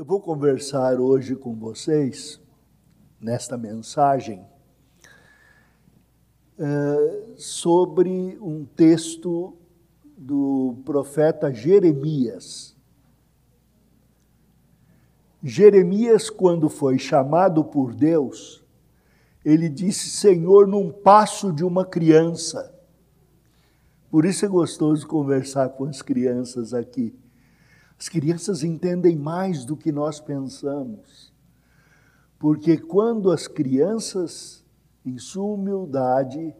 Eu vou conversar hoje com vocês, nesta mensagem, eh, sobre um texto do profeta Jeremias. Jeremias, quando foi chamado por Deus, ele disse: Senhor, num passo de uma criança. Por isso é gostoso conversar com as crianças aqui as crianças entendem mais do que nós pensamos. Porque quando as crianças, em sua humildade,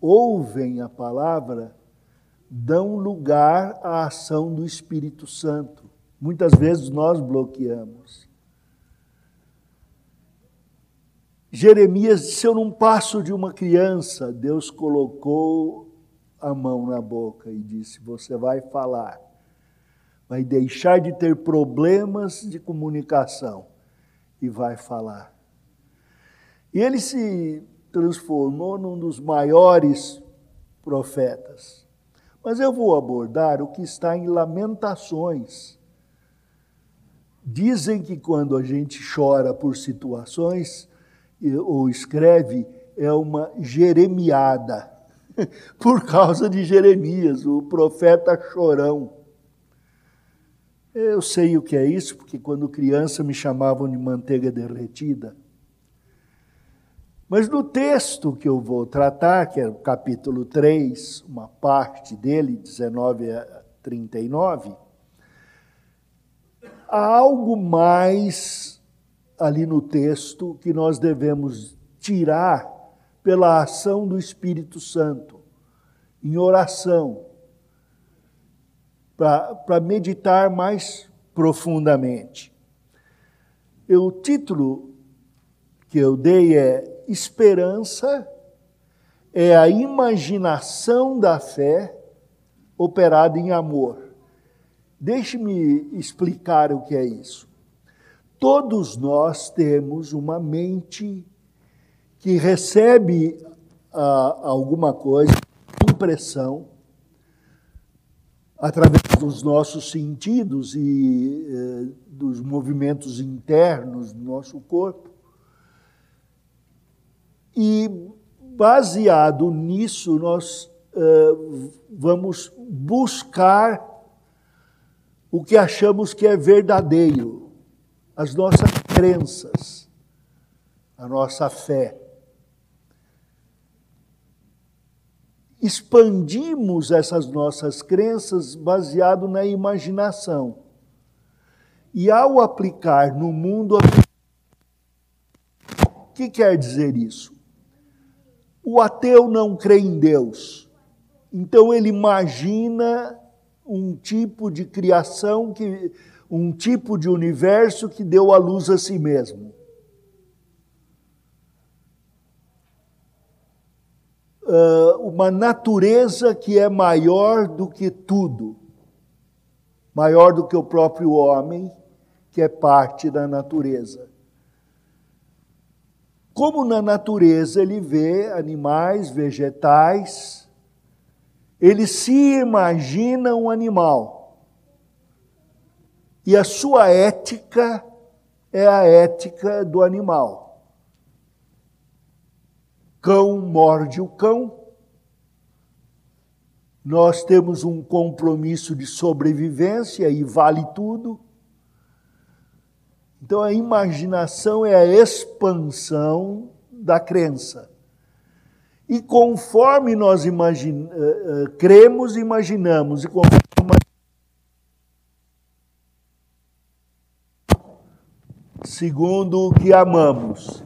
ouvem a palavra, dão lugar à ação do Espírito Santo. Muitas vezes nós bloqueamos. Jeremias disse: Eu não passo de uma criança. Deus colocou a mão na boca e disse: Você vai falar vai deixar de ter problemas de comunicação e vai falar. E ele se transformou num dos maiores profetas. Mas eu vou abordar o que está em Lamentações. Dizem que quando a gente chora por situações ou escreve, é uma jeremiada, por causa de Jeremias, o profeta chorão. Eu sei o que é isso, porque quando criança me chamavam de manteiga derretida. Mas no texto que eu vou tratar, que é o capítulo 3, uma parte dele, 19 a 39, há algo mais ali no texto que nós devemos tirar pela ação do Espírito Santo, em oração para meditar mais profundamente. O título que eu dei é Esperança é a imaginação da fé operada em amor. Deixe-me explicar o que é isso. Todos nós temos uma mente que recebe ah, alguma coisa, impressão, através dos nossos sentidos e eh, dos movimentos internos do nosso corpo. E, baseado nisso, nós eh, vamos buscar o que achamos que é verdadeiro, as nossas crenças, a nossa fé. Expandimos essas nossas crenças baseado na imaginação. E ao aplicar no mundo, o que quer dizer isso? O ateu não crê em Deus, então ele imagina um tipo de criação que um tipo de universo que deu a luz a si mesmo. Uma natureza que é maior do que tudo, maior do que o próprio homem, que é parte da natureza. Como na natureza ele vê animais, vegetais, ele se imagina um animal. E a sua ética é a ética do animal cão morde o cão. Nós temos um compromisso de sobrevivência e vale tudo. Então a imaginação é a expansão da crença. E conforme nós uh, uh, cremos, imaginamos, e conforme segundo o que amamos.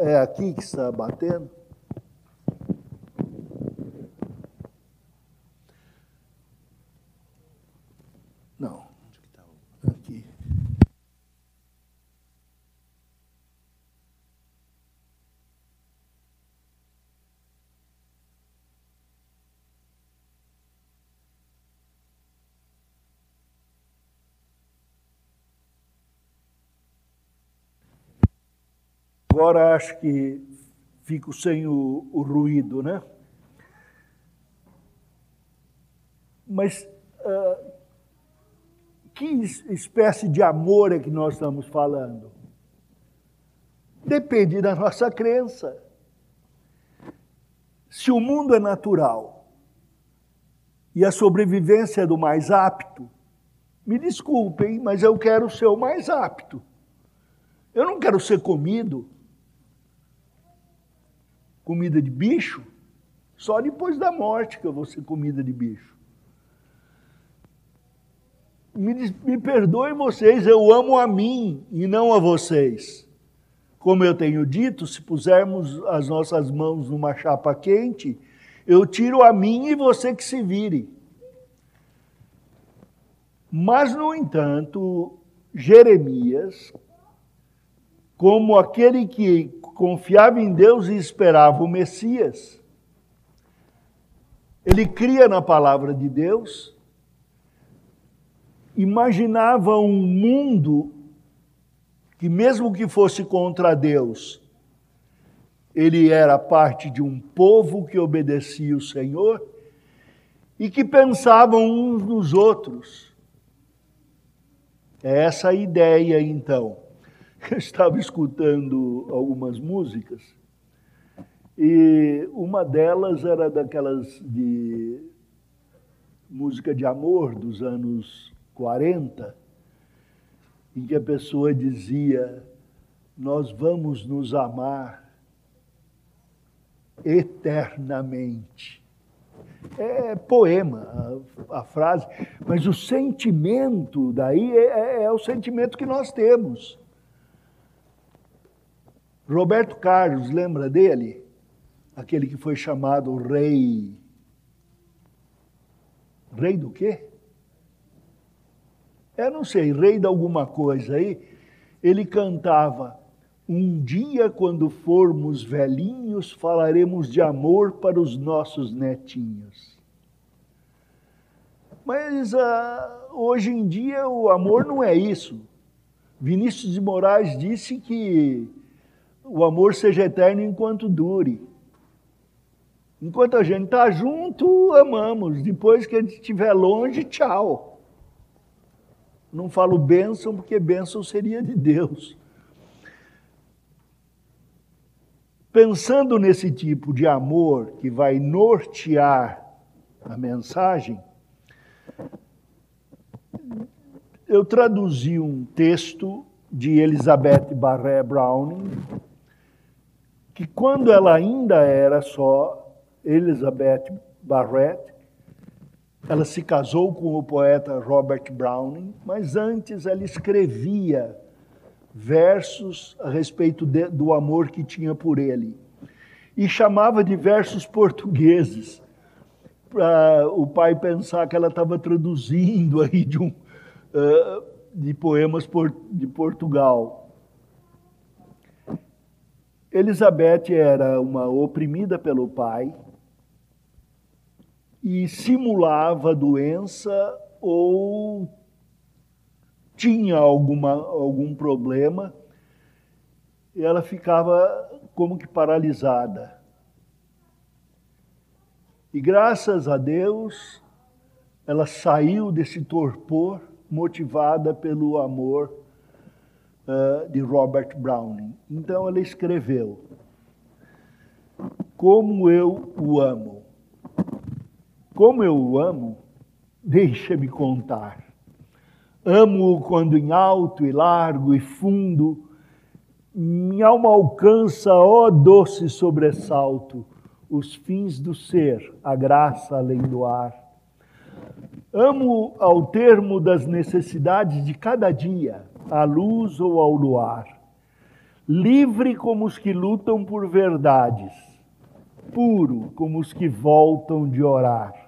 É aqui que está batendo? Não. Aqui. Agora acho que fico sem o, o ruído, né? Mas uh, que espécie de amor é que nós estamos falando? Depende da nossa crença. Se o mundo é natural e a sobrevivência é do mais apto, me desculpem, mas eu quero ser o mais apto. Eu não quero ser comido. Comida de bicho. Só depois da morte que eu vou ser comida de bicho. Me, me perdoem vocês, eu amo a mim e não a vocês. Como eu tenho dito, se pusermos as nossas mãos numa chapa quente, eu tiro a mim e você que se vire. Mas, no entanto, Jeremias, como aquele que confiava em Deus e esperava o Messias, ele cria na palavra de Deus, imaginava um mundo que, mesmo que fosse contra Deus, ele era parte de um povo que obedecia o Senhor e que pensavam uns nos outros é essa a ideia, então. Eu estava escutando algumas músicas e uma delas era daquelas de música de amor dos anos 40, em que a pessoa dizia: Nós vamos nos amar eternamente. É poema a, a frase, mas o sentimento daí é, é, é o sentimento que nós temos. Roberto Carlos, lembra dele? Aquele que foi chamado rei. Rei do quê? Eu não sei, rei de alguma coisa aí. Ele cantava: Um dia, quando formos velhinhos, falaremos de amor para os nossos netinhos. Mas uh, hoje em dia o amor não é isso. Vinícius de Moraes disse que o amor seja eterno enquanto dure. Enquanto a gente está junto, amamos. Depois que a gente estiver longe, tchau. Não falo bênção, porque bênção seria de Deus. Pensando nesse tipo de amor que vai nortear a mensagem, eu traduzi um texto de Elizabeth Barré Browning, que quando ela ainda era só Elizabeth Barrett, ela se casou com o poeta Robert Browning, mas antes ela escrevia versos a respeito de, do amor que tinha por ele. E chamava de versos portugueses, para o pai pensar que ela estava traduzindo aí de, um, uh, de poemas por, de Portugal. Elizabeth era uma oprimida pelo pai e simulava doença ou tinha alguma, algum problema, e ela ficava como que paralisada. E graças a Deus, ela saiu desse torpor motivada pelo amor uh, de Robert Browning. Então ela escreveu: Como eu o amo. Como eu o amo, deixa-me contar. Amo-o quando em alto e largo e fundo minha alma alcança, ó doce sobressalto, os fins do ser, a graça além do ar. Amo ao termo das necessidades de cada dia, à luz ou ao luar. Livre como os que lutam por verdades, puro como os que voltam de orar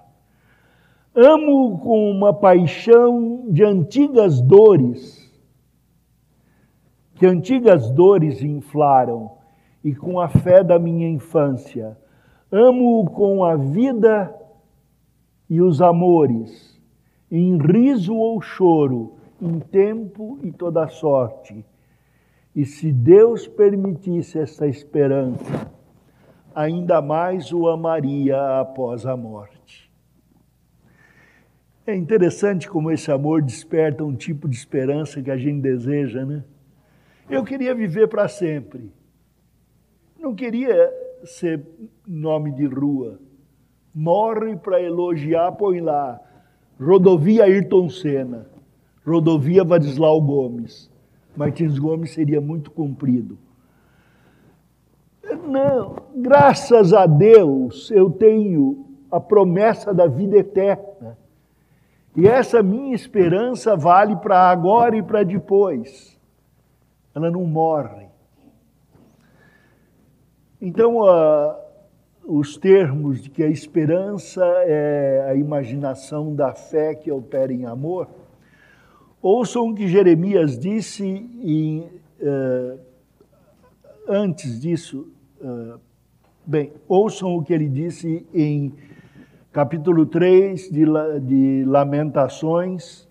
Amo com uma paixão de antigas dores, que antigas dores inflaram, e com a fé da minha infância. Amo com a vida e os amores, em riso ou choro, em tempo e toda sorte. E se Deus permitisse essa esperança, ainda mais o amaria após a morte. É interessante como esse amor desperta um tipo de esperança que a gente deseja, né? Eu queria viver para sempre. Não queria ser nome de rua. Morre para elogiar, põe lá. Rodovia Ayrton Senna. Rodovia Vadislau Gomes. Martins Gomes seria muito comprido. Não, graças a Deus eu tenho a promessa da vida eterna. E essa minha esperança vale para agora e para depois. Ela não morre. Então, uh, os termos de que a esperança é a imaginação da fé que opera em amor, ouçam o que Jeremias disse em, uh, antes disso. Uh, bem, ouçam o que ele disse em capítulo 3 de, de Lamentações,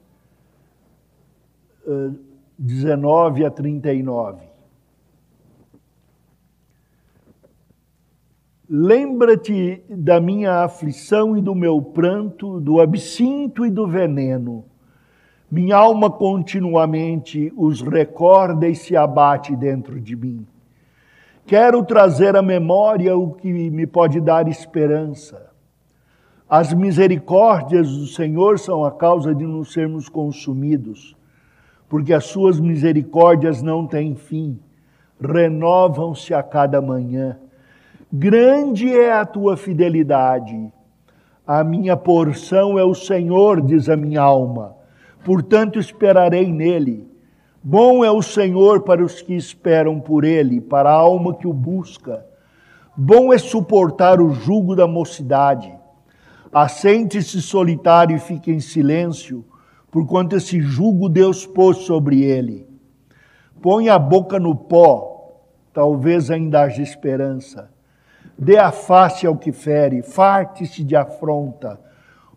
19 a 39. Lembra-te da minha aflição e do meu pranto, do absinto e do veneno. Minha alma continuamente os recorda e se abate dentro de mim. Quero trazer à memória o que me pode dar esperança as misericórdias do Senhor são a causa de não sermos consumidos, porque as suas misericórdias não têm fim, renovam-se a cada manhã. Grande é a tua fidelidade. A minha porção é o Senhor, diz a minha alma, portanto esperarei nele. Bom é o Senhor para os que esperam por ele, para a alma que o busca. Bom é suportar o jugo da mocidade Assente-se solitário e fique em silêncio, porquanto esse jugo Deus pôs sobre ele. Põe a boca no pó, talvez ainda haja esperança. Dê a face ao que fere, farte-se de afronta.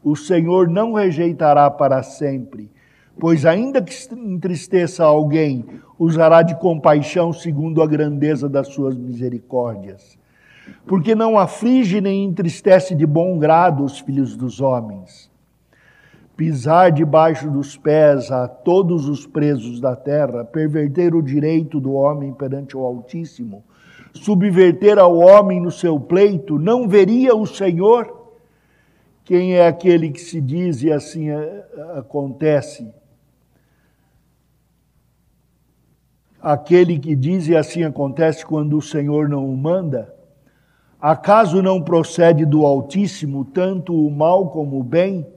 O Senhor não rejeitará para sempre, pois ainda que entristeça alguém, usará de compaixão segundo a grandeza das suas misericórdias porque não aflige nem entristece de bom grado os filhos dos homens. Pisar debaixo dos pés a todos os presos da terra, perverter o direito do homem perante o Altíssimo, subverter ao homem no seu pleito, não veria o Senhor? Quem é aquele que se diz e assim eh, acontece? Aquele que diz e assim acontece quando o Senhor não o manda? Acaso não procede do Altíssimo tanto o mal como o bem?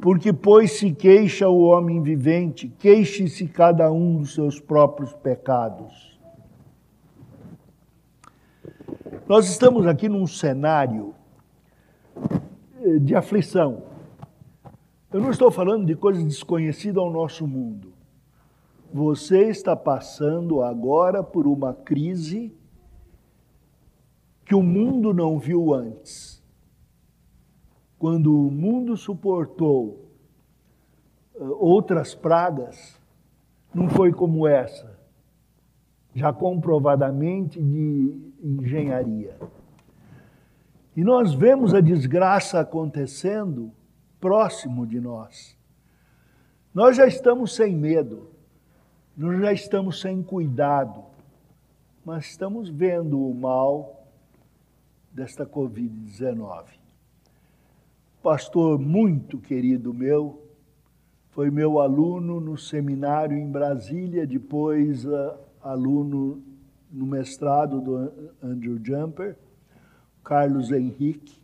Porque, pois, se queixa o homem vivente, queixe-se cada um dos seus próprios pecados. Nós estamos aqui num cenário eh, de aflição. Eu não estou falando de coisas desconhecidas ao nosso mundo. Você está passando agora por uma crise que o mundo não viu antes. Quando o mundo suportou uh, outras pragas, não foi como essa, já comprovadamente de engenharia. E nós vemos a desgraça acontecendo próximo de nós. Nós já estamos sem medo, nós já estamos sem cuidado, mas estamos vendo o mal desta Covid-19. Pastor muito querido meu, foi meu aluno no seminário em Brasília, depois uh, aluno no mestrado do Andrew Jumper, Carlos Henrique.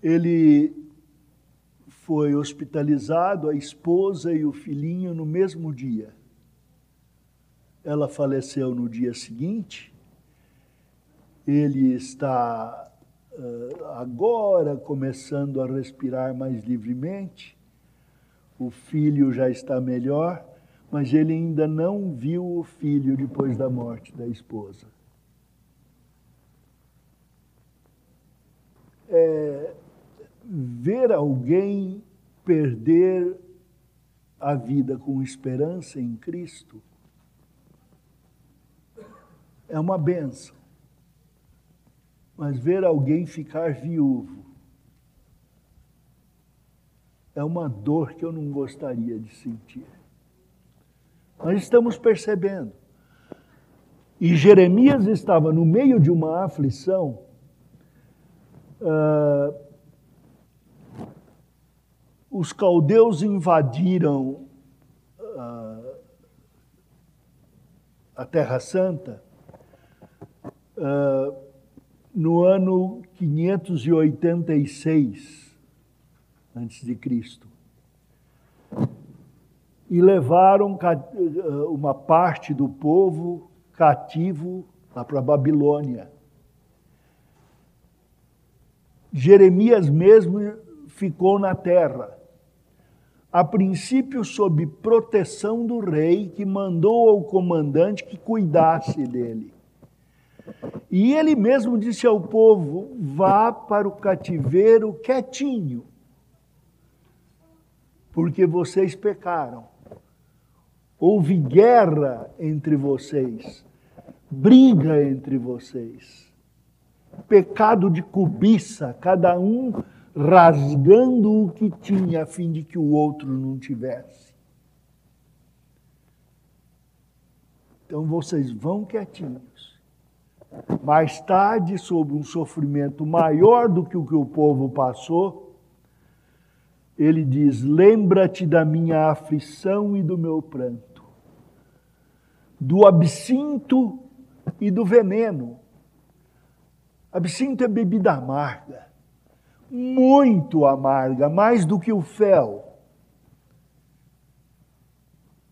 Ele foi hospitalizado, a esposa e o filhinho no mesmo dia. Ela faleceu no dia seguinte ele está uh, agora começando a respirar mais livremente, o filho já está melhor, mas ele ainda não viu o filho depois da morte da esposa. É, ver alguém perder a vida com esperança em Cristo é uma benção. Mas ver alguém ficar viúvo é uma dor que eu não gostaria de sentir. Nós estamos percebendo. E Jeremias estava no meio de uma aflição. Uh, os caldeus invadiram uh, a Terra Santa uh, no ano 586 antes de Cristo e levaram uma parte do povo cativo lá para a Babilônia. Jeremias mesmo ficou na terra, a princípio sob proteção do rei, que mandou ao comandante que cuidasse dele. E ele mesmo disse ao povo: vá para o cativeiro quietinho, porque vocês pecaram. Houve guerra entre vocês, briga entre vocês, pecado de cobiça, cada um rasgando o que tinha a fim de que o outro não tivesse. Então vocês vão quietinhos. Mais tarde, sob um sofrimento maior do que o que o povo passou, ele diz: Lembra-te da minha aflição e do meu pranto, do absinto e do veneno. Absinto é bebida amarga muito amarga, mais do que o fel,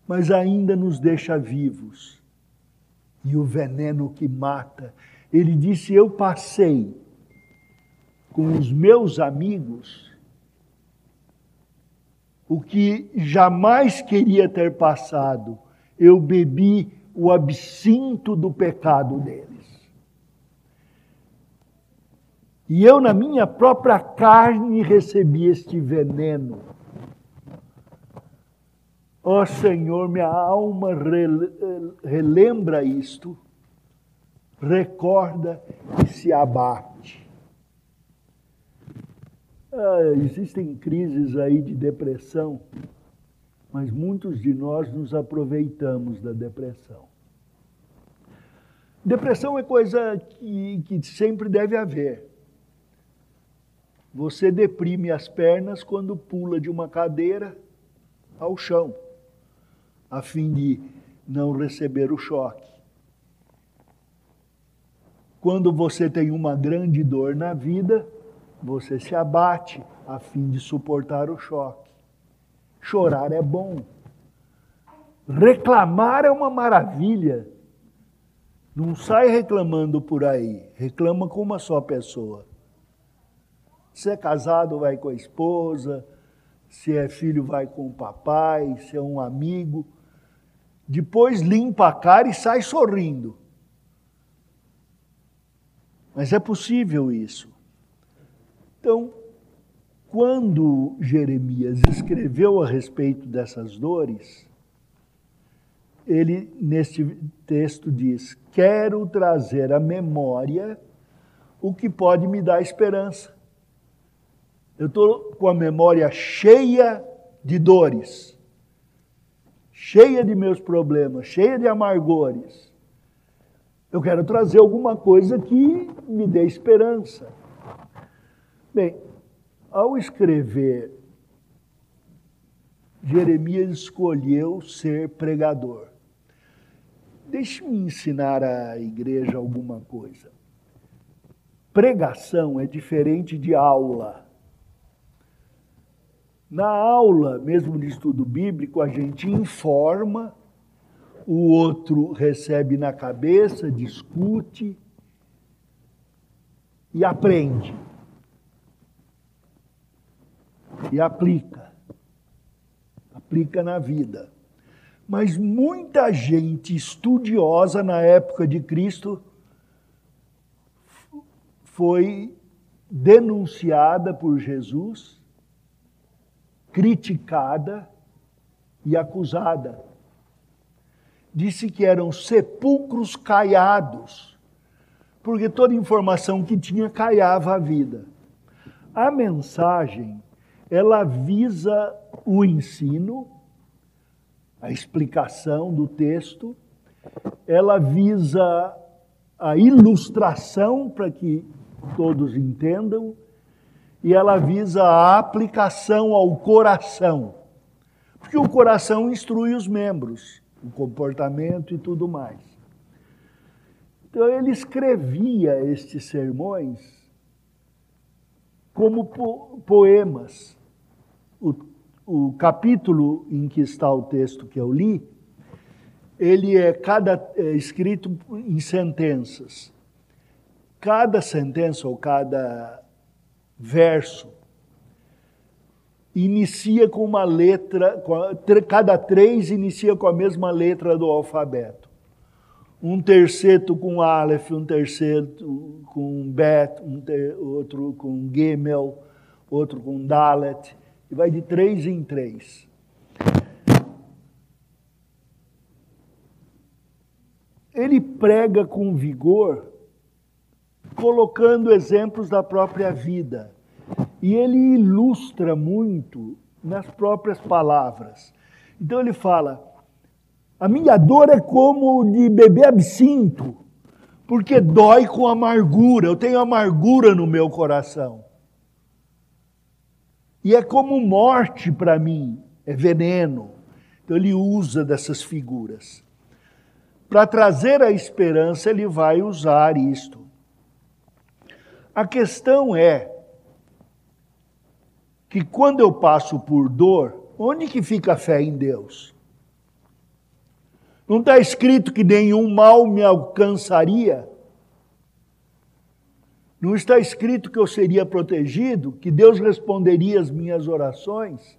mas ainda nos deixa vivos. E o veneno que mata, ele disse: Eu passei com os meus amigos o que jamais queria ter passado. Eu bebi o absinto do pecado deles. E eu, na minha própria carne, recebi este veneno. Ó oh, Senhor, minha alma relembra isto, recorda e se abate. Ah, existem crises aí de depressão, mas muitos de nós nos aproveitamos da depressão. Depressão é coisa que, que sempre deve haver. Você deprime as pernas quando pula de uma cadeira ao chão, a fim de não receber o choque. Quando você tem uma grande dor na vida, você se abate a fim de suportar o choque. Chorar é bom. Reclamar é uma maravilha. Não sai reclamando por aí, reclama com uma só pessoa. Se é casado, vai com a esposa. Se é filho, vai com o papai. Se é um amigo. Depois limpa a cara e sai sorrindo. Mas é possível isso. Então, quando Jeremias escreveu a respeito dessas dores, ele, neste texto, diz: Quero trazer à memória o que pode me dar esperança. Eu estou com a memória cheia de dores, cheia de meus problemas, cheia de amargores. Eu quero trazer alguma coisa que me dê esperança. Bem, ao escrever, Jeremias escolheu ser pregador. Deixe-me ensinar à igreja alguma coisa. Pregação é diferente de aula. Na aula, mesmo de estudo bíblico, a gente informa, o outro recebe na cabeça, discute e aprende. E aplica. Aplica na vida. Mas muita gente estudiosa na época de Cristo foi denunciada por Jesus criticada e acusada. Disse que eram sepulcros caiados, porque toda informação que tinha caiava a vida. A mensagem ela visa o ensino, a explicação do texto, ela visa a ilustração para que todos entendam, e ela visa a aplicação ao coração, porque o coração instrui os membros, o comportamento e tudo mais. Então ele escrevia estes sermões como po poemas. O, o capítulo em que está o texto que eu li, ele é cada é escrito em sentenças. Cada sentença ou cada verso inicia com uma letra, cada três inicia com a mesma letra do alfabeto. Um terceiro com Aleph, um terceiro com Bet, um ter, outro com Gimel, outro com Dalet, e vai de três em três. Ele prega com vigor, colocando exemplos da própria vida. E ele ilustra muito nas próprias palavras. Então ele fala: a minha dor é como de beber absinto, porque dói com amargura, eu tenho amargura no meu coração. E é como morte para mim, é veneno. Então ele usa dessas figuras. Para trazer a esperança, ele vai usar isto. A questão é que quando eu passo por dor, onde que fica a fé em Deus? Não está escrito que nenhum mal me alcançaria? Não está escrito que eu seria protegido, que Deus responderia às minhas orações?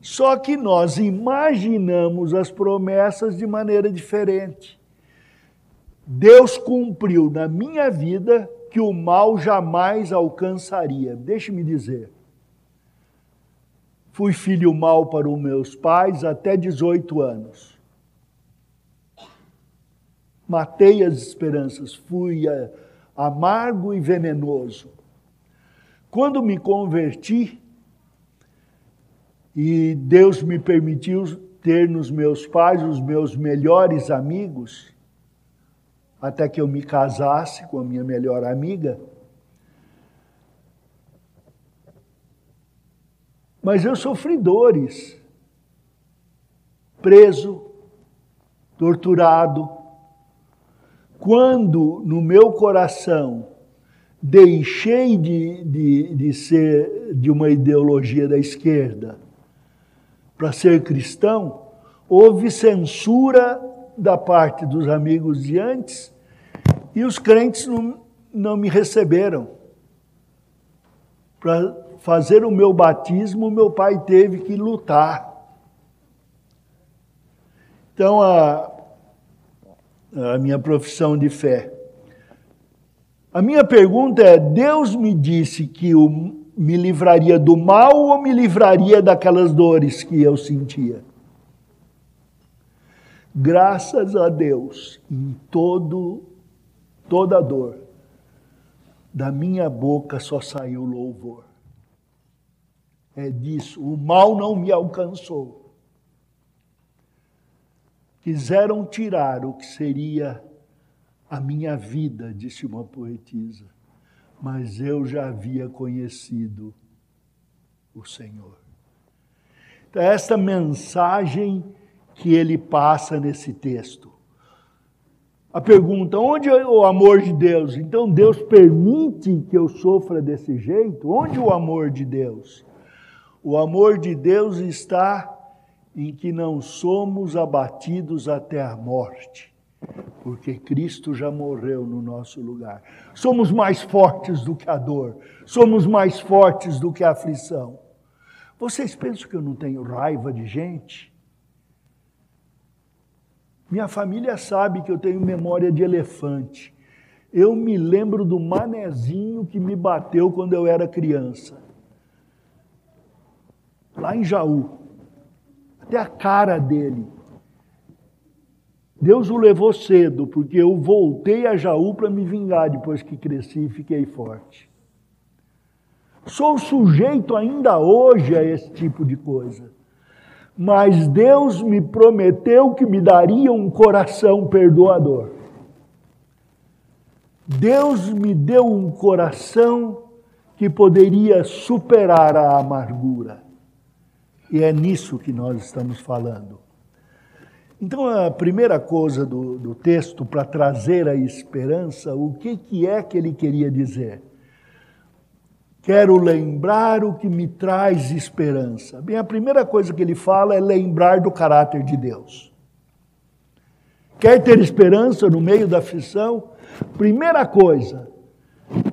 Só que nós imaginamos as promessas de maneira diferente. Deus cumpriu na minha vida que o mal jamais alcançaria. Deixe-me dizer. Fui filho mau para os meus pais até 18 anos. Matei as esperanças, fui eh, amargo e venenoso. Quando me converti, e Deus me permitiu ter nos meus pais os meus melhores amigos, até que eu me casasse com a minha melhor amiga. Mas eu sofri dores, preso, torturado. Quando no meu coração deixei de, de, de ser de uma ideologia da esquerda para ser cristão, houve censura da parte dos amigos de antes e os crentes não, não me receberam. Para fazer o meu batismo, meu pai teve que lutar. Então, a, a minha profissão de fé. A minha pergunta é: Deus me disse que o me livraria do mal ou me livraria daquelas dores que eu sentia? Graças a Deus, em todo toda dor, da minha boca só saiu louvor. É disso, o mal não me alcançou. Quiseram tirar o que seria a minha vida, disse uma poetisa mas eu já havia conhecido o Senhor. Então, é esta mensagem que ele passa nesse texto. A pergunta: onde é o amor de Deus? Então Deus permite que eu sofra desse jeito? Onde o amor de Deus? O amor de Deus está em que não somos abatidos até a morte porque Cristo já morreu no nosso lugar. Somos mais fortes do que a dor, somos mais fortes do que a aflição. Vocês pensam que eu não tenho raiva de gente? Minha família sabe que eu tenho memória de elefante. Eu me lembro do manezinho que me bateu quando eu era criança. Lá em Jaú. Até a cara dele. Deus o levou cedo, porque eu voltei a Jaú para me vingar depois que cresci e fiquei forte. Sou sujeito ainda hoje a esse tipo de coisa. Mas Deus me prometeu que me daria um coração perdoador. Deus me deu um coração que poderia superar a amargura. E é nisso que nós estamos falando. Então, a primeira coisa do, do texto para trazer a esperança, o que, que é que ele queria dizer? Quero lembrar o que me traz esperança. Bem, a primeira coisa que ele fala é lembrar do caráter de Deus. Quer ter esperança no meio da aflição? Primeira coisa,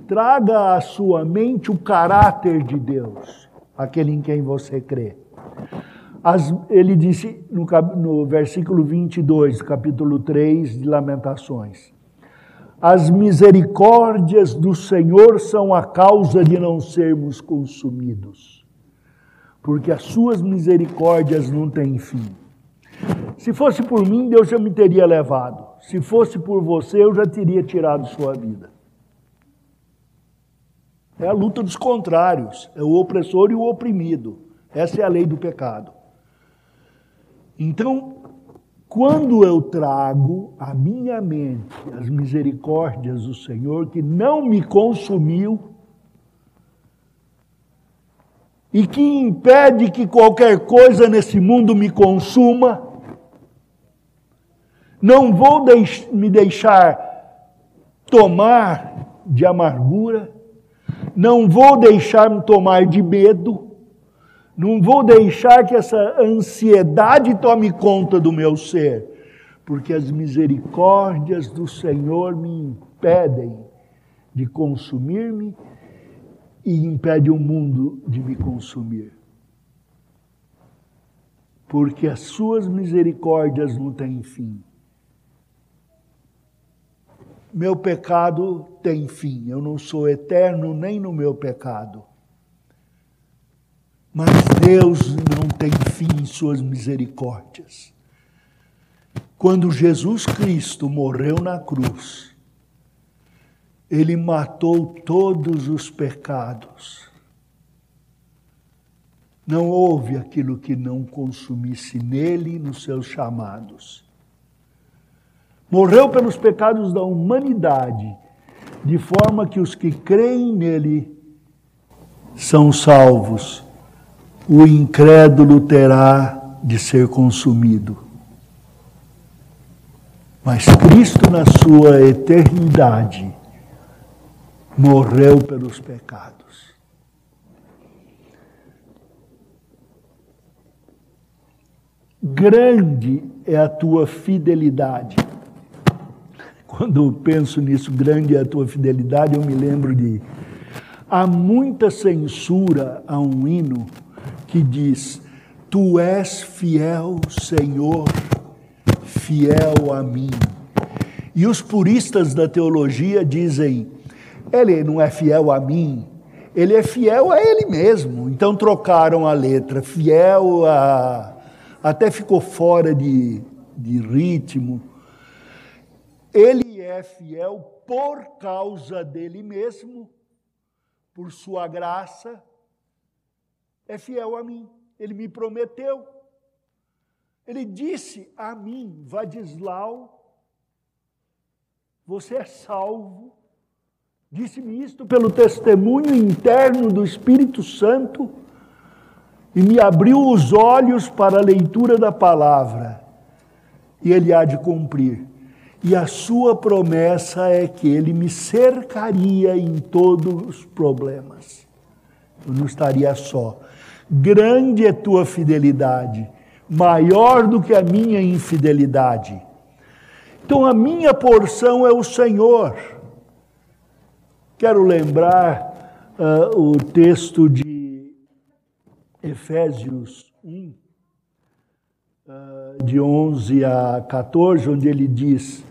traga à sua mente o caráter de Deus, aquele em quem você crê. As, ele disse no, no versículo 22, capítulo 3 de Lamentações: As misericórdias do Senhor são a causa de não sermos consumidos, porque as suas misericórdias não têm fim. Se fosse por mim, Deus já me teria levado. Se fosse por você, eu já teria tirado sua vida. É a luta dos contrários, é o opressor e o oprimido. Essa é a lei do pecado. Então, quando eu trago à minha mente as misericórdias do Senhor, que não me consumiu e que impede que qualquer coisa nesse mundo me consuma, não vou deix me deixar tomar de amargura, não vou deixar-me tomar de medo, não vou deixar que essa ansiedade tome conta do meu ser, porque as misericórdias do Senhor me impedem de consumir-me e impede o mundo de me consumir. Porque as suas misericórdias não têm fim. Meu pecado tem fim, eu não sou eterno nem no meu pecado. Mas Deus não tem fim em suas misericórdias. Quando Jesus Cristo morreu na cruz, ele matou todos os pecados. Não houve aquilo que não consumisse nele nos seus chamados. Morreu pelos pecados da humanidade, de forma que os que creem nele são salvos o incrédulo terá de ser consumido. Mas Cristo, na sua eternidade, morreu pelos pecados. Grande é a tua fidelidade. Quando penso nisso, grande é a tua fidelidade, eu me lembro de. Há muita censura a um hino que diz: Tu és fiel, Senhor, fiel a mim. E os puristas da teologia dizem: Ele não é fiel a mim, ele é fiel a ele mesmo. Então trocaram a letra, fiel a. Até ficou fora de, de ritmo. Ele é fiel por causa dele mesmo, por sua graça é fiel a mim. Ele me prometeu. Ele disse a mim, Vadislau, você é salvo. Disse-me isto pelo testemunho interno do Espírito Santo e me abriu os olhos para a leitura da palavra. E ele há de cumprir. E a sua promessa é que ele me cercaria em todos os problemas. Eu não estaria só. Grande é tua fidelidade, maior do que a minha infidelidade. Então a minha porção é o Senhor. Quero lembrar uh, o texto de Efésios 1, uh, ah, de 11 a 14, onde ele diz: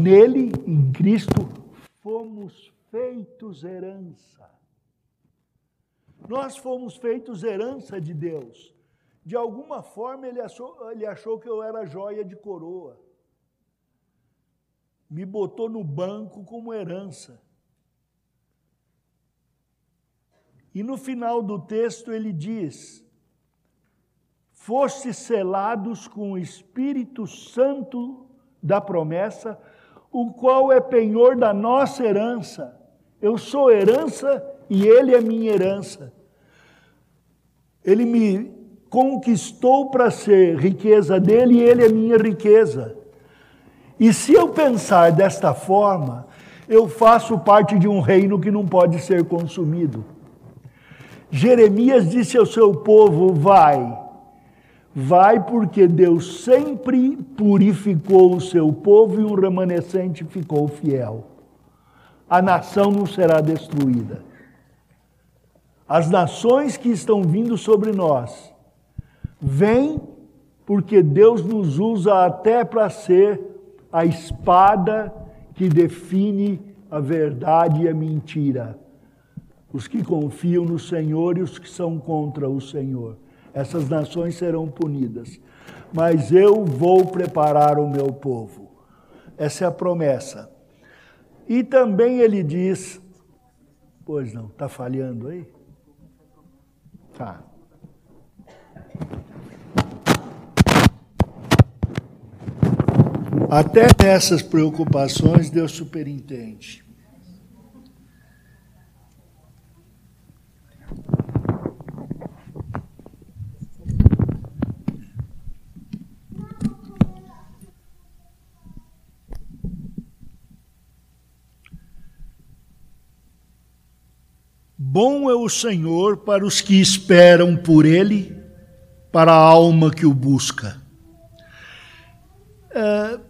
Nele, em Cristo, fomos feitos herança nós fomos feitos herança de Deus. De alguma forma ele achou, ele achou que eu era joia de coroa. Me botou no banco como herança. E no final do texto ele diz: Foste selados com o Espírito Santo da promessa, o qual é penhor da nossa herança. Eu sou herança e ele é minha herança. Ele me conquistou para ser riqueza dele e ele é minha riqueza. E se eu pensar desta forma, eu faço parte de um reino que não pode ser consumido. Jeremias disse ao seu povo: Vai, vai, porque Deus sempre purificou o seu povo e um remanescente ficou fiel. A nação não será destruída. As nações que estão vindo sobre nós vêm porque Deus nos usa até para ser a espada que define a verdade e a mentira. Os que confiam no Senhor e os que são contra o Senhor. Essas nações serão punidas. Mas eu vou preparar o meu povo. Essa é a promessa. E também ele diz: Pois não, está falhando aí? Tá. Até nessas preocupações, Deus superintende. Bom é o Senhor para os que esperam por Ele, para a alma que o busca. É,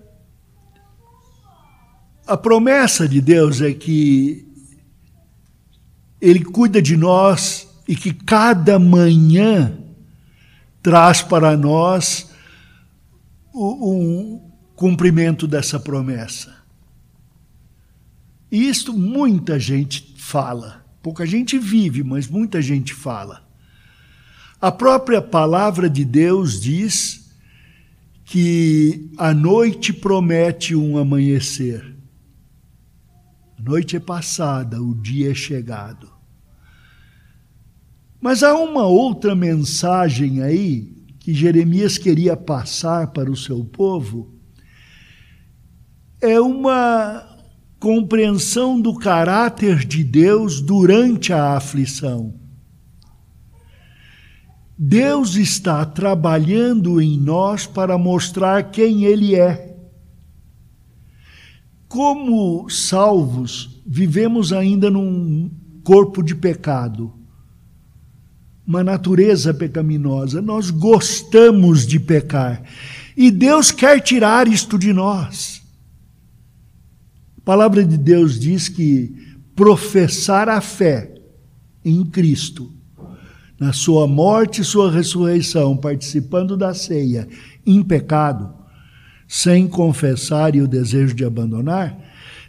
a promessa de Deus é que Ele cuida de nós e que cada manhã traz para nós o um cumprimento dessa promessa. E isto muita gente fala, pouca gente vive, mas muita gente fala. A própria palavra de Deus diz que a noite promete um amanhecer noite é passada, o dia é chegado. Mas há uma outra mensagem aí que Jeremias queria passar para o seu povo. É uma compreensão do caráter de Deus durante a aflição. Deus está trabalhando em nós para mostrar quem Ele é. Como salvos, vivemos ainda num corpo de pecado, uma natureza pecaminosa. Nós gostamos de pecar e Deus quer tirar isto de nós. A palavra de Deus diz que professar a fé em Cristo, na sua morte e sua ressurreição, participando da ceia em pecado, sem confessar e o desejo de abandonar,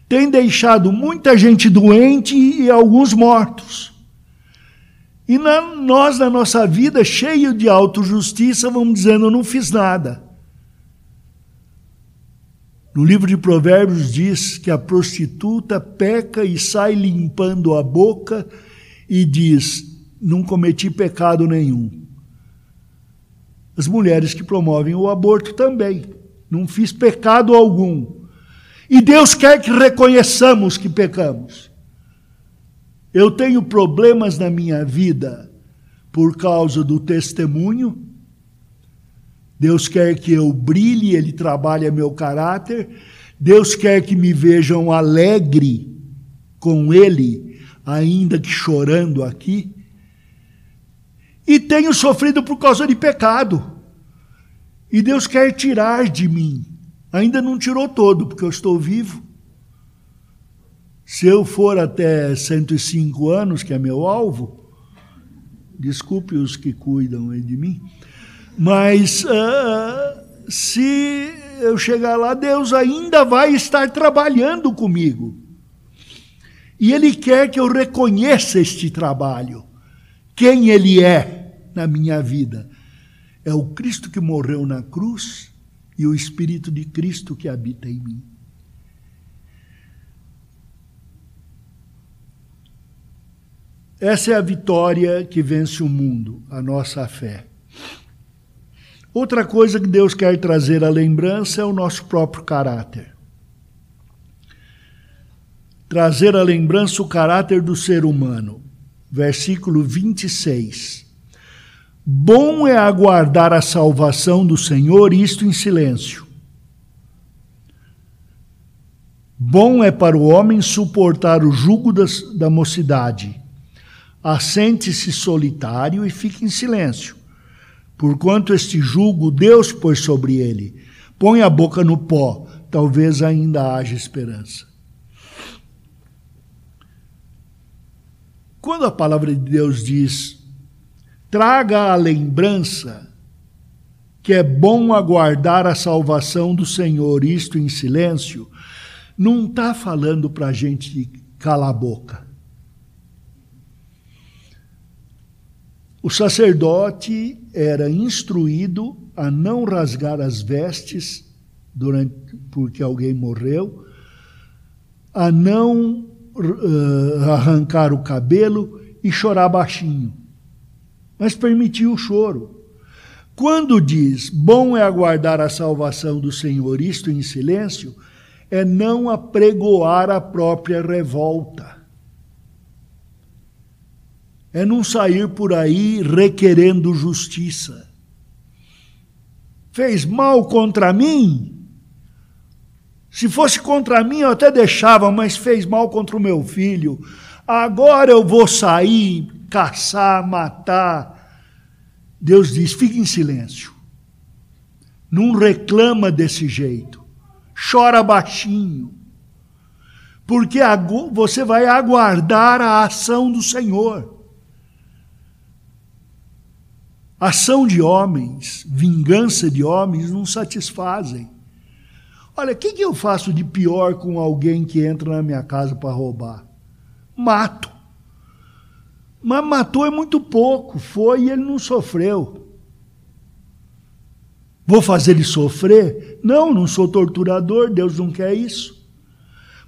tem deixado muita gente doente e alguns mortos. E na, nós, na nossa vida, cheio de autojustiça, vamos dizendo: eu não fiz nada. No livro de Provérbios diz que a prostituta peca e sai limpando a boca e diz: não cometi pecado nenhum. As mulheres que promovem o aborto também não fiz pecado algum. E Deus quer que reconheçamos que pecamos. Eu tenho problemas na minha vida por causa do testemunho. Deus quer que eu brilhe, Ele trabalha meu caráter. Deus quer que me vejam alegre com Ele, ainda que chorando aqui. E tenho sofrido por causa de pecado. E Deus quer tirar de mim. Ainda não tirou todo, porque eu estou vivo. Se eu for até 105 anos, que é meu alvo, desculpe os que cuidam de mim, mas uh, se eu chegar lá, Deus ainda vai estar trabalhando comigo. E Ele quer que eu reconheça este trabalho, quem Ele é na minha vida. É o Cristo que morreu na cruz e o Espírito de Cristo que habita em mim. Essa é a vitória que vence o mundo, a nossa fé. Outra coisa que Deus quer trazer à lembrança é o nosso próprio caráter. Trazer à lembrança o caráter do ser humano. Versículo 26. Bom é aguardar a salvação do Senhor, isto em silêncio. Bom é para o homem suportar o jugo das, da mocidade. Assente-se solitário e fique em silêncio porquanto este jugo Deus pôs sobre ele. Põe a boca no pó, talvez ainda haja esperança. Quando a palavra de Deus diz, traga a lembrança que é bom aguardar a salvação do Senhor, isto em silêncio, não está falando para a gente calar a boca. O sacerdote era instruído a não rasgar as vestes durante, porque alguém morreu, a não uh, arrancar o cabelo e chorar baixinho, mas permitiu o choro. Quando diz bom é aguardar a salvação do Senhor, isto em silêncio, é não apregoar a própria revolta é não sair por aí requerendo justiça. Fez mal contra mim? Se fosse contra mim, eu até deixava, mas fez mal contra o meu filho. Agora eu vou sair, caçar, matar. Deus diz: fique em silêncio. Não reclama desse jeito. Chora baixinho. Porque você vai aguardar a ação do Senhor. Ação de homens, vingança de homens não satisfazem. Olha, o que, que eu faço de pior com alguém que entra na minha casa para roubar? Mato. Mas matou é muito pouco, foi e ele não sofreu. Vou fazer ele sofrer? Não, não sou torturador, Deus não quer isso.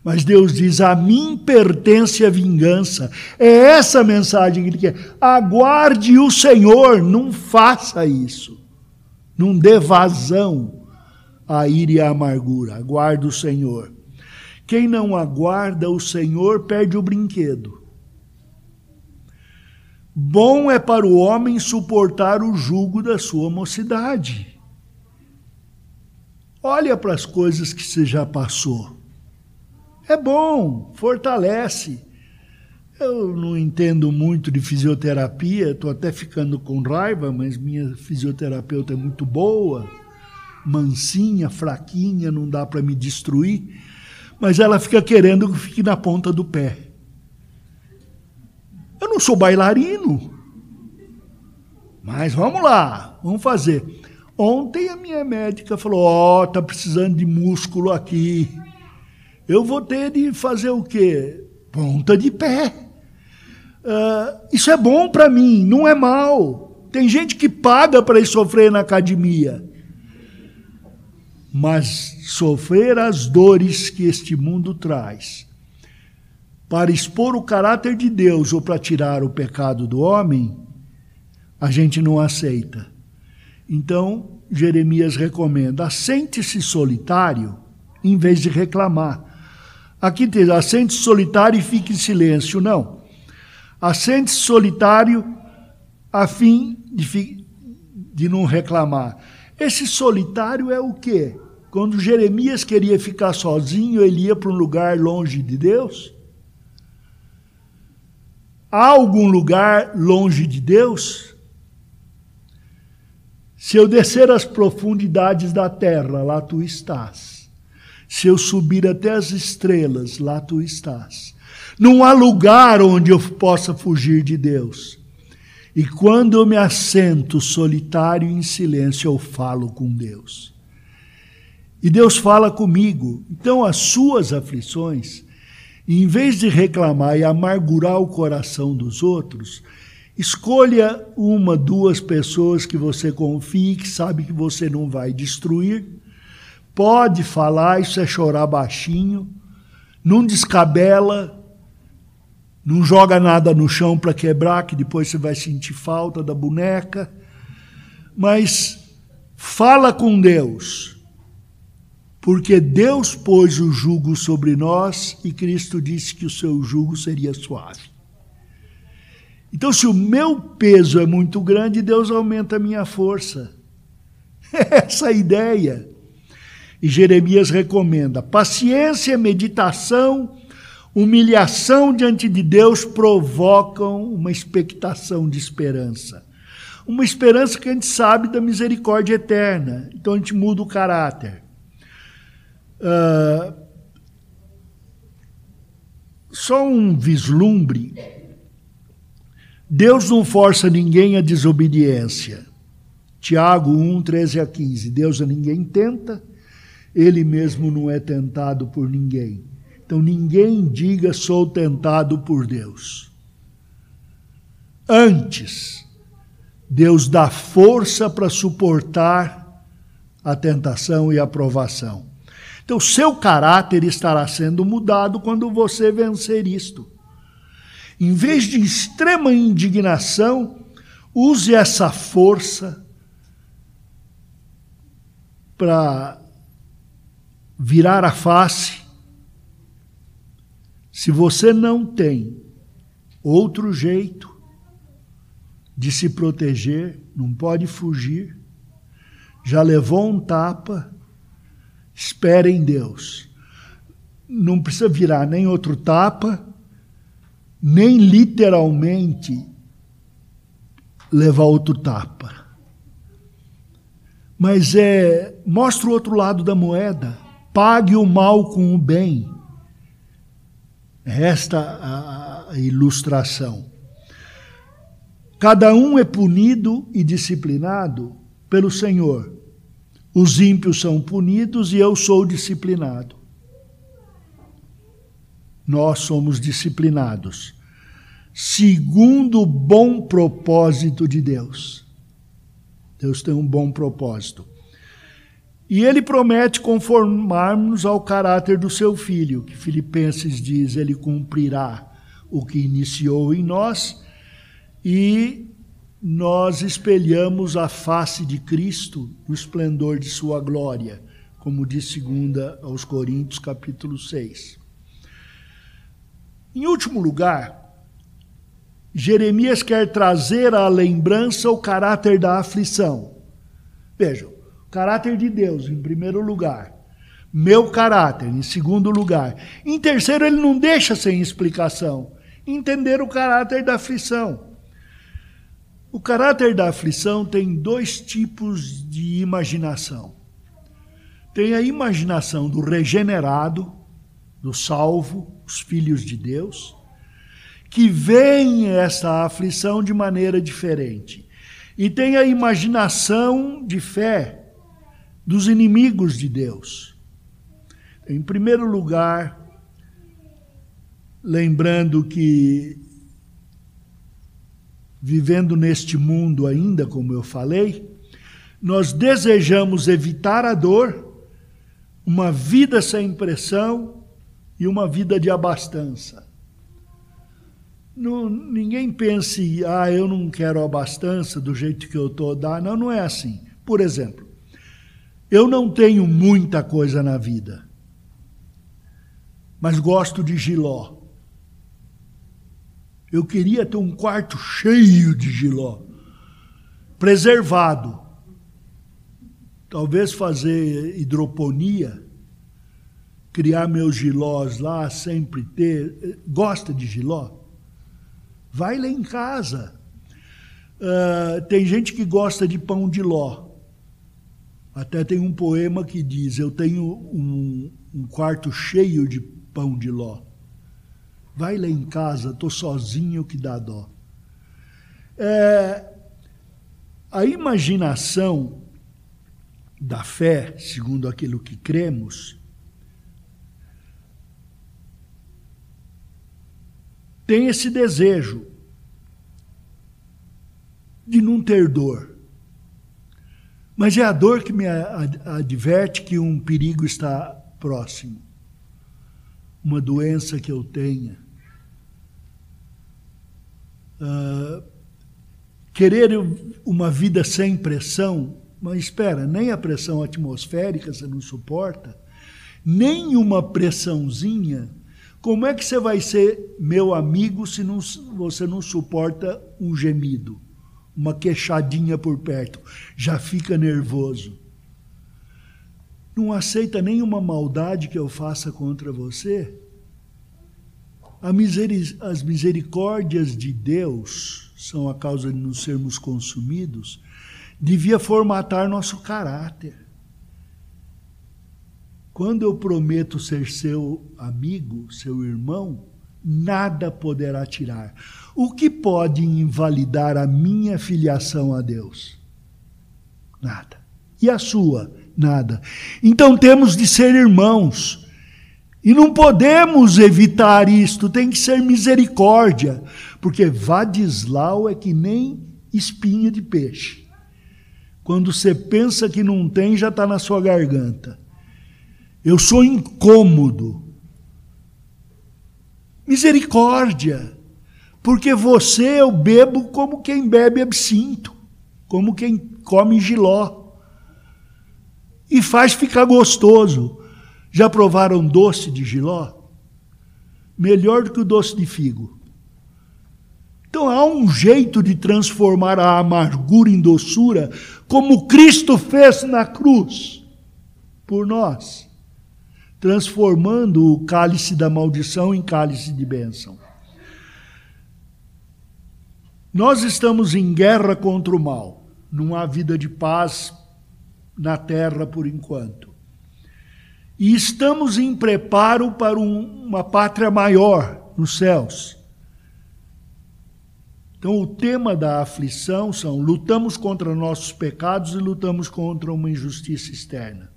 Mas Deus diz: a mim pertence a vingança. É essa mensagem que ele quer. Aguarde o Senhor, não faça isso. Não dê vazão à ira e à amargura. Aguarde o Senhor. Quem não aguarda o Senhor perde o brinquedo. Bom é para o homem suportar o jugo da sua mocidade. Olha para as coisas que você já passou. É bom, fortalece. Eu não entendo muito de fisioterapia, estou até ficando com raiva, mas minha fisioterapeuta é muito boa, mansinha, fraquinha, não dá para me destruir, mas ela fica querendo que fique na ponta do pé. Eu não sou bailarino, mas vamos lá, vamos fazer. Ontem a minha médica falou: Ó, oh, tá precisando de músculo aqui eu vou ter de fazer o quê? Ponta de pé. Uh, isso é bom para mim, não é mal. Tem gente que paga para ir sofrer na academia. Mas sofrer as dores que este mundo traz, para expor o caráter de Deus ou para tirar o pecado do homem, a gente não aceita. Então, Jeremias recomenda: assente-se solitário em vez de reclamar. Aqui diz, assente solitário e fique em silêncio. Não. Assente solitário a fim de, de não reclamar. Esse solitário é o quê? Quando Jeremias queria ficar sozinho, ele ia para um lugar longe de Deus? Há algum lugar longe de Deus? Se eu descer as profundidades da terra, lá tu estás. Se eu subir até as estrelas, lá tu estás. Não há lugar onde eu possa fugir de Deus. E quando eu me assento solitário em silêncio, eu falo com Deus. E Deus fala comigo. Então, as suas aflições, em vez de reclamar e amargurar o coração dos outros, escolha uma, duas pessoas que você confie, que sabe que você não vai destruir Pode falar, isso é chorar baixinho, não descabela, Não joga nada no chão para quebrar, que depois você vai sentir falta da boneca. Mas fala com Deus, porque Deus pôs o jugo sobre nós e Cristo disse que o seu jugo seria suave. Então, se o meu peso é muito grande, Deus aumenta a minha força. Essa é a ideia. E Jeremias recomenda: paciência, meditação, humilhação diante de Deus provocam uma expectação de esperança. Uma esperança que a gente sabe da misericórdia eterna. Então a gente muda o caráter. Uh, só um vislumbre Deus não força ninguém à desobediência. Tiago 1, 13 a 15. Deus a ninguém tenta, ele mesmo não é tentado por ninguém. Então ninguém diga sou tentado por Deus. Antes, Deus dá força para suportar a tentação e a provação. Então, seu caráter estará sendo mudado quando você vencer isto. Em vez de extrema indignação, use essa força para virar a face. Se você não tem outro jeito de se proteger, não pode fugir, já levou um tapa, espere em Deus. Não precisa virar nem outro tapa, nem literalmente levar outro tapa. Mas é, mostra o outro lado da moeda. Pague o mal com o bem. Esta a, ilustração. Cada um é punido e disciplinado pelo Senhor. Os ímpios são punidos e eu sou disciplinado nós somos disciplinados, segundo o bom propósito de Deus. Deus tem um bom propósito. E ele promete conformarmos ao caráter do seu filho, que Filipenses diz, ele cumprirá o que iniciou em nós, e nós espelhamos a face de Cristo no esplendor de sua glória, como diz segunda aos Coríntios, capítulo 6. Em último lugar, Jeremias quer trazer à lembrança o caráter da aflição. Vejam, caráter de Deus, em primeiro lugar. Meu caráter, em segundo lugar. Em terceiro, ele não deixa sem explicação. Entender o caráter da aflição. O caráter da aflição tem dois tipos de imaginação. Tem a imaginação do regenerado, do salvo, os filhos de Deus, que veem essa aflição de maneira diferente. E tem a imaginação de fé dos inimigos de Deus. Em primeiro lugar, lembrando que vivendo neste mundo ainda, como eu falei, nós desejamos evitar a dor, uma vida sem pressão, e uma vida de abastança. Não, ninguém pense, ah, eu não quero abastança do jeito que eu estou dar. Não, não é assim. Por exemplo, eu não tenho muita coisa na vida, mas gosto de giló. Eu queria ter um quarto cheio de giló, preservado. Talvez fazer hidroponia criar meus gilós lá, sempre ter. Gosta de giló? Vai lá em casa. Uh, tem gente que gosta de pão de ló. Até tem um poema que diz: Eu tenho um, um quarto cheio de pão de ló. Vai lá em casa, estou sozinho que dá dó. É, a imaginação da fé, segundo aquilo que cremos, tem esse desejo de não ter dor. Mas é a dor que me adverte que um perigo está próximo. Uma doença que eu tenha. uh, querer uma vida sem pressão, mas espera, nem a pressão atmosférica você não suporta, nem uma pressãozinha. Como é que você vai ser meu amigo se não, você não suporta um gemido, uma queixadinha por perto? Já fica nervoso. Não aceita nenhuma maldade que eu faça contra você? as misericórdias de Deus são a causa de não sermos consumidos, devia formatar nosso caráter. Quando eu prometo ser seu amigo, seu irmão, nada poderá tirar. O que pode invalidar a minha filiação a Deus? Nada. E a sua? Nada. Então temos de ser irmãos e não podemos evitar isto, tem que ser misericórdia, porque Vadislau é que nem espinha de peixe. Quando você pensa que não tem, já está na sua garganta. Eu sou incômodo. Misericórdia, porque você eu bebo como quem bebe absinto, como quem come giló, e faz ficar gostoso. Já provaram doce de giló? Melhor do que o doce de figo. Então há um jeito de transformar a amargura em doçura, como Cristo fez na cruz por nós, transformando o cálice da maldição em cálice de bênção. Nós estamos em guerra contra o mal. Não há vida de paz na terra por enquanto. E estamos em preparo para um, uma pátria maior nos céus. Então, o tema da aflição são: lutamos contra nossos pecados e lutamos contra uma injustiça externa.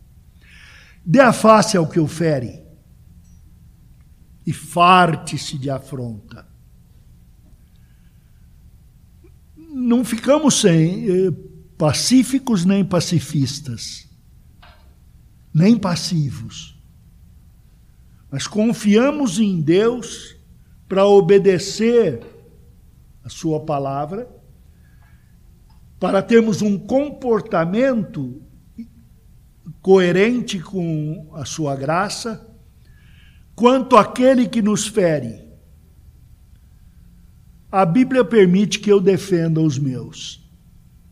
Dê a face ao que o fere e farte-se de afronta. Não ficamos sem eh, pacíficos nem pacifistas nem passivos. Mas confiamos em Deus para obedecer a Sua palavra, para termos um comportamento coerente com a Sua graça, quanto aquele que nos fere. A Bíblia permite que eu defenda os meus.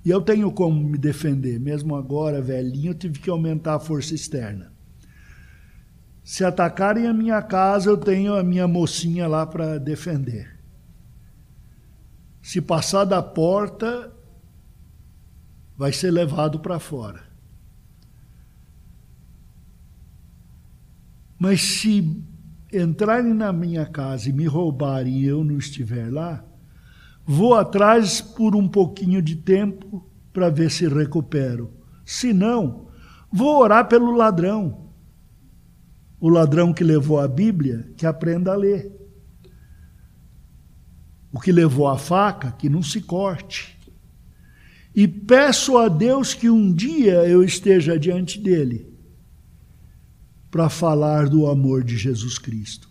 E eu tenho como me defender, mesmo agora, velhinho, eu tive que aumentar a força externa. Se atacarem a minha casa, eu tenho a minha mocinha lá para defender. Se passar da porta, vai ser levado para fora. Mas se entrarem na minha casa e me roubarem e eu não estiver lá, Vou atrás por um pouquinho de tempo para ver se recupero. Se não, vou orar pelo ladrão. O ladrão que levou a Bíblia, que aprenda a ler. O que levou a faca, que não se corte. E peço a Deus que um dia eu esteja diante dele para falar do amor de Jesus Cristo.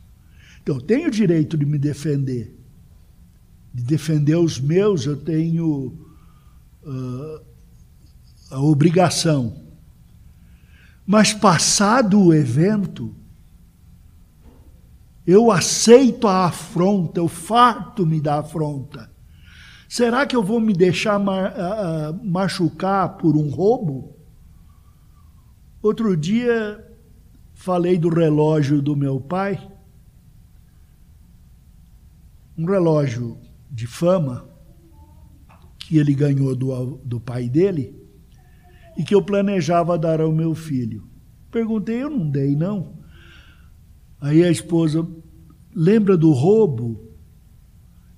Então, eu tenho o direito de me defender de defender os meus, eu tenho uh, a obrigação. Mas passado o evento, eu aceito a afronta, eu farto-me da afronta. Será que eu vou me deixar machucar por um roubo? Outro dia falei do relógio do meu pai. Um relógio de fama que ele ganhou do, do pai dele e que eu planejava dar ao meu filho. Perguntei, eu não dei, não. Aí a esposa, lembra do roubo?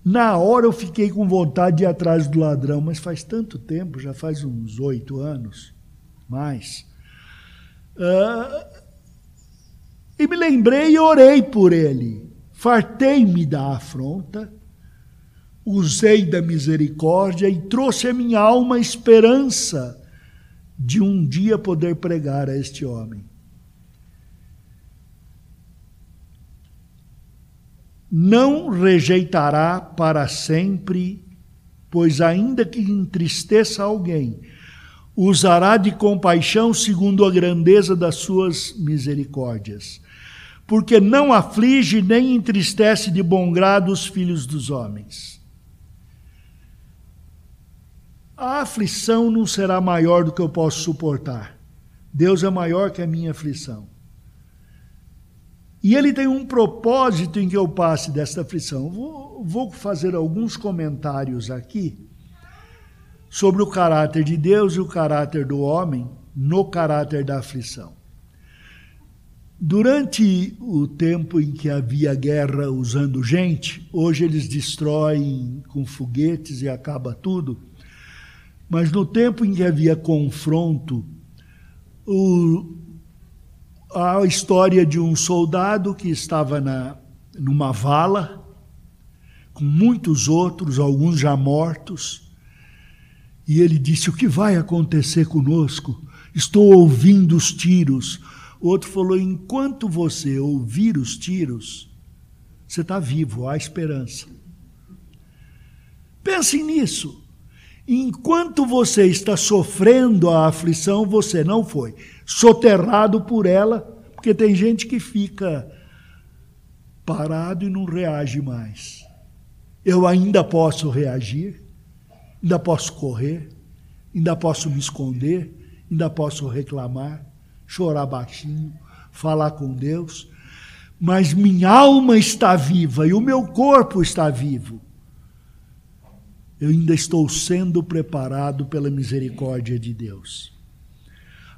Na hora eu fiquei com vontade de ir atrás do ladrão, mas faz tanto tempo, já faz uns oito anos, mais. Uh, e me lembrei e orei por ele. Fartei-me da afronta usei da misericórdia e trouxe à minha alma a esperança de um dia poder pregar a este homem. não rejeitará para sempre, pois ainda que entristeça alguém, usará de compaixão segundo a grandeza das suas misericórdias, porque não aflige nem entristece de bom grado os filhos dos homens. A aflição não será maior do que eu posso suportar. Deus é maior que a minha aflição. E ele tem um propósito em que eu passe desta aflição. Vou, vou fazer alguns comentários aqui sobre o caráter de Deus e o caráter do homem no caráter da aflição. Durante o tempo em que havia guerra usando gente, hoje eles destroem com foguetes e acaba tudo. Mas no tempo em que havia confronto, o, a história de um soldado que estava na, numa vala, com muitos outros, alguns já mortos, e ele disse: O que vai acontecer conosco? Estou ouvindo os tiros. O outro falou: Enquanto você ouvir os tiros, você está vivo, há esperança. Pensem nisso. Enquanto você está sofrendo a aflição, você não foi soterrado por ela, porque tem gente que fica parado e não reage mais. Eu ainda posso reagir, ainda posso correr, ainda posso me esconder, ainda posso reclamar, chorar baixinho, falar com Deus, mas minha alma está viva e o meu corpo está vivo. Eu ainda estou sendo preparado pela misericórdia de Deus.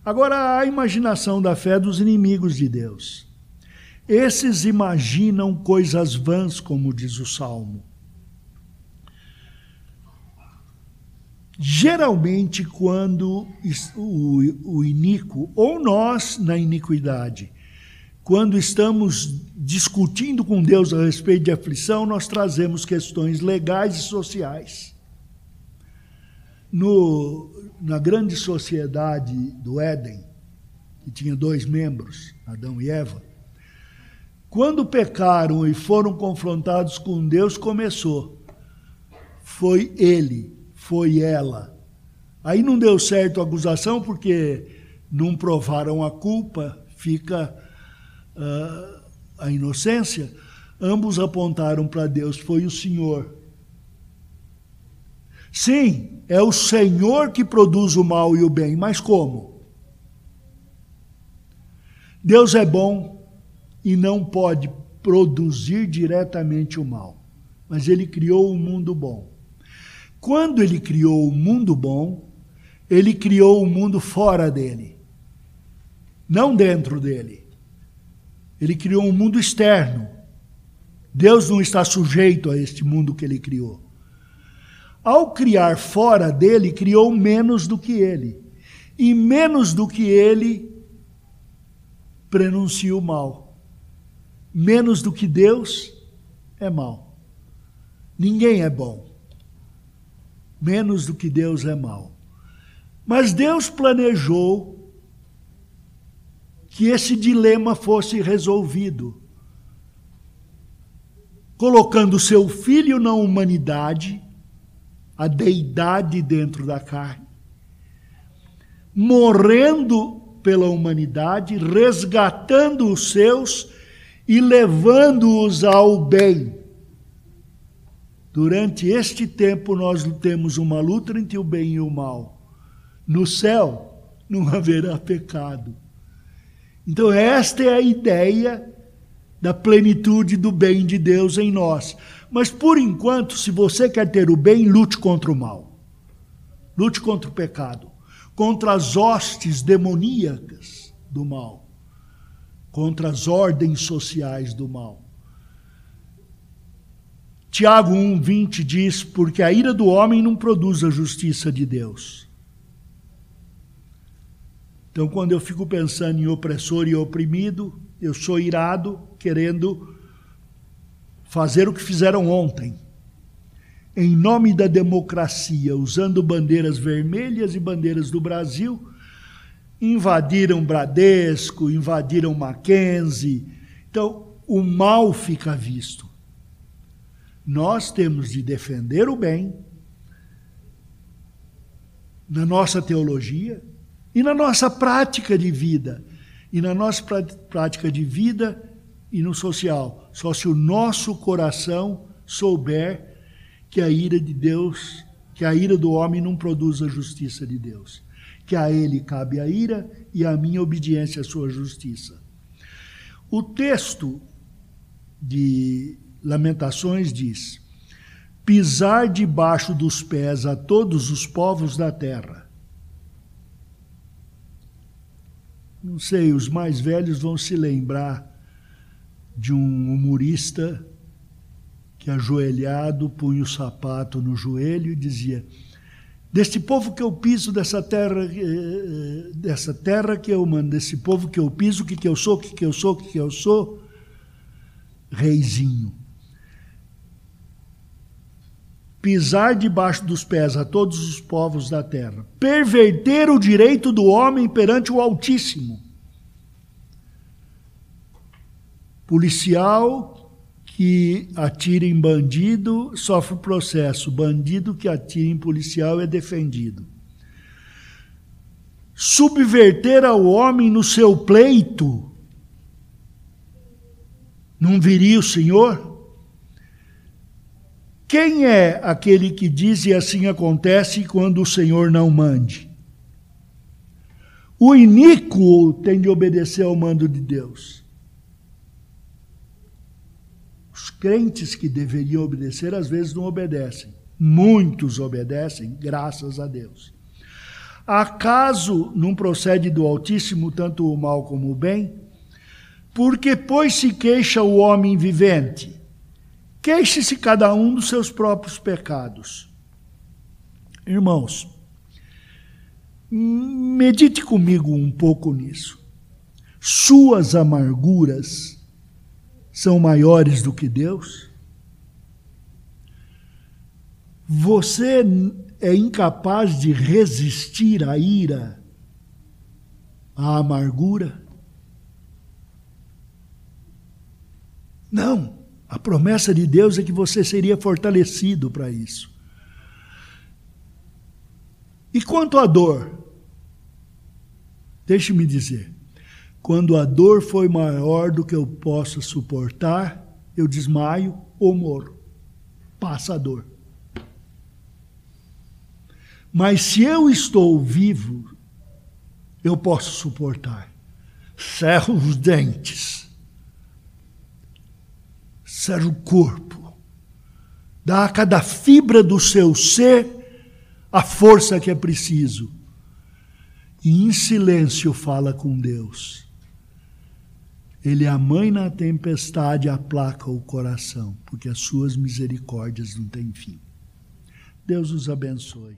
Agora, a imaginação da fé dos inimigos de Deus. Esses imaginam coisas vãs, como diz o Salmo. Geralmente, quando o, o iníquo, ou nós na iniquidade, quando estamos discutindo com Deus a respeito de aflição, nós trazemos questões legais e sociais. No, na grande sociedade do Éden, que tinha dois membros, Adão e Eva, quando pecaram e foram confrontados com Deus, começou. Foi ele, foi ela. Aí não deu certo a acusação porque não provaram a culpa, fica uh, a inocência. Ambos apontaram para Deus, foi o Senhor. Sim, é o Senhor que produz o mal e o bem, mas como? Deus é bom e não pode produzir diretamente o mal, mas ele criou o um mundo bom. Quando ele criou o mundo bom, ele criou o mundo fora dele, não dentro dele. Ele criou um mundo externo. Deus não está sujeito a este mundo que ele criou. Ao criar fora dele, criou menos do que ele. E menos do que ele, prenuncia o mal. Menos do que Deus é mal. Ninguém é bom. Menos do que Deus é mal. Mas Deus planejou que esse dilema fosse resolvido, colocando seu filho na humanidade a deidade dentro da carne, morrendo pela humanidade, resgatando os seus e levando-os ao bem. Durante este tempo, nós temos uma luta entre o bem e o mal. No céu, não haverá pecado. Então, esta é a ideia da plenitude do bem de Deus em nós. Mas por enquanto, se você quer ter o bem, lute contra o mal. Lute contra o pecado, contra as hostes demoníacas do mal, contra as ordens sociais do mal. Tiago 1:20 diz: "Porque a ira do homem não produz a justiça de Deus". Então, quando eu fico pensando em opressor e oprimido, eu sou irado, querendo fazer o que fizeram ontem. Em nome da democracia, usando bandeiras vermelhas e bandeiras do Brasil, invadiram Bradesco, invadiram Mackenzie. Então, o mal fica visto. Nós temos de defender o bem na nossa teologia e na nossa prática de vida. E na nossa prática de vida e no social. Só se o nosso coração souber que a ira de Deus, que a ira do homem não produz a justiça de Deus. Que a ele cabe a ira e a minha obediência à sua justiça. O texto de Lamentações diz: pisar debaixo dos pés a todos os povos da terra. Não sei, os mais velhos vão se lembrar de um humorista que, ajoelhado, punha o sapato no joelho e dizia: Deste povo que eu piso, dessa terra, eh, dessa terra que eu mando, desse povo que eu piso, o que, que eu sou, o que, que eu sou, que, que eu sou, reizinho pisar debaixo dos pés a todos os povos da terra, perverter o direito do homem perante o Altíssimo. Policial que atira em bandido sofre processo, bandido que atira em policial é defendido. Subverter ao homem no seu pleito, não viria o Senhor? Quem é aquele que diz e assim acontece quando o Senhor não mande? O iníquo tem de obedecer ao mando de Deus. Os crentes que deveriam obedecer, às vezes não obedecem. Muitos obedecem, graças a Deus. Acaso não procede do Altíssimo tanto o mal como o bem? Porque, pois, se queixa o homem vivente Queixe-se cada um dos seus próprios pecados. Irmãos, medite comigo um pouco nisso. Suas amarguras são maiores do que Deus? Você é incapaz de resistir à ira, à amargura? Não. A promessa de Deus é que você seria fortalecido para isso. E quanto à dor? Deixe-me dizer, quando a dor foi maior do que eu possa suportar, eu desmaio ou morro. Passa a dor. Mas se eu estou vivo, eu posso suportar. Cerro os dentes ser o corpo. Dá a cada fibra do seu ser a força que é preciso. E em silêncio fala com Deus. Ele, a mãe na tempestade, aplaca o coração, porque as suas misericórdias não têm fim. Deus os abençoe.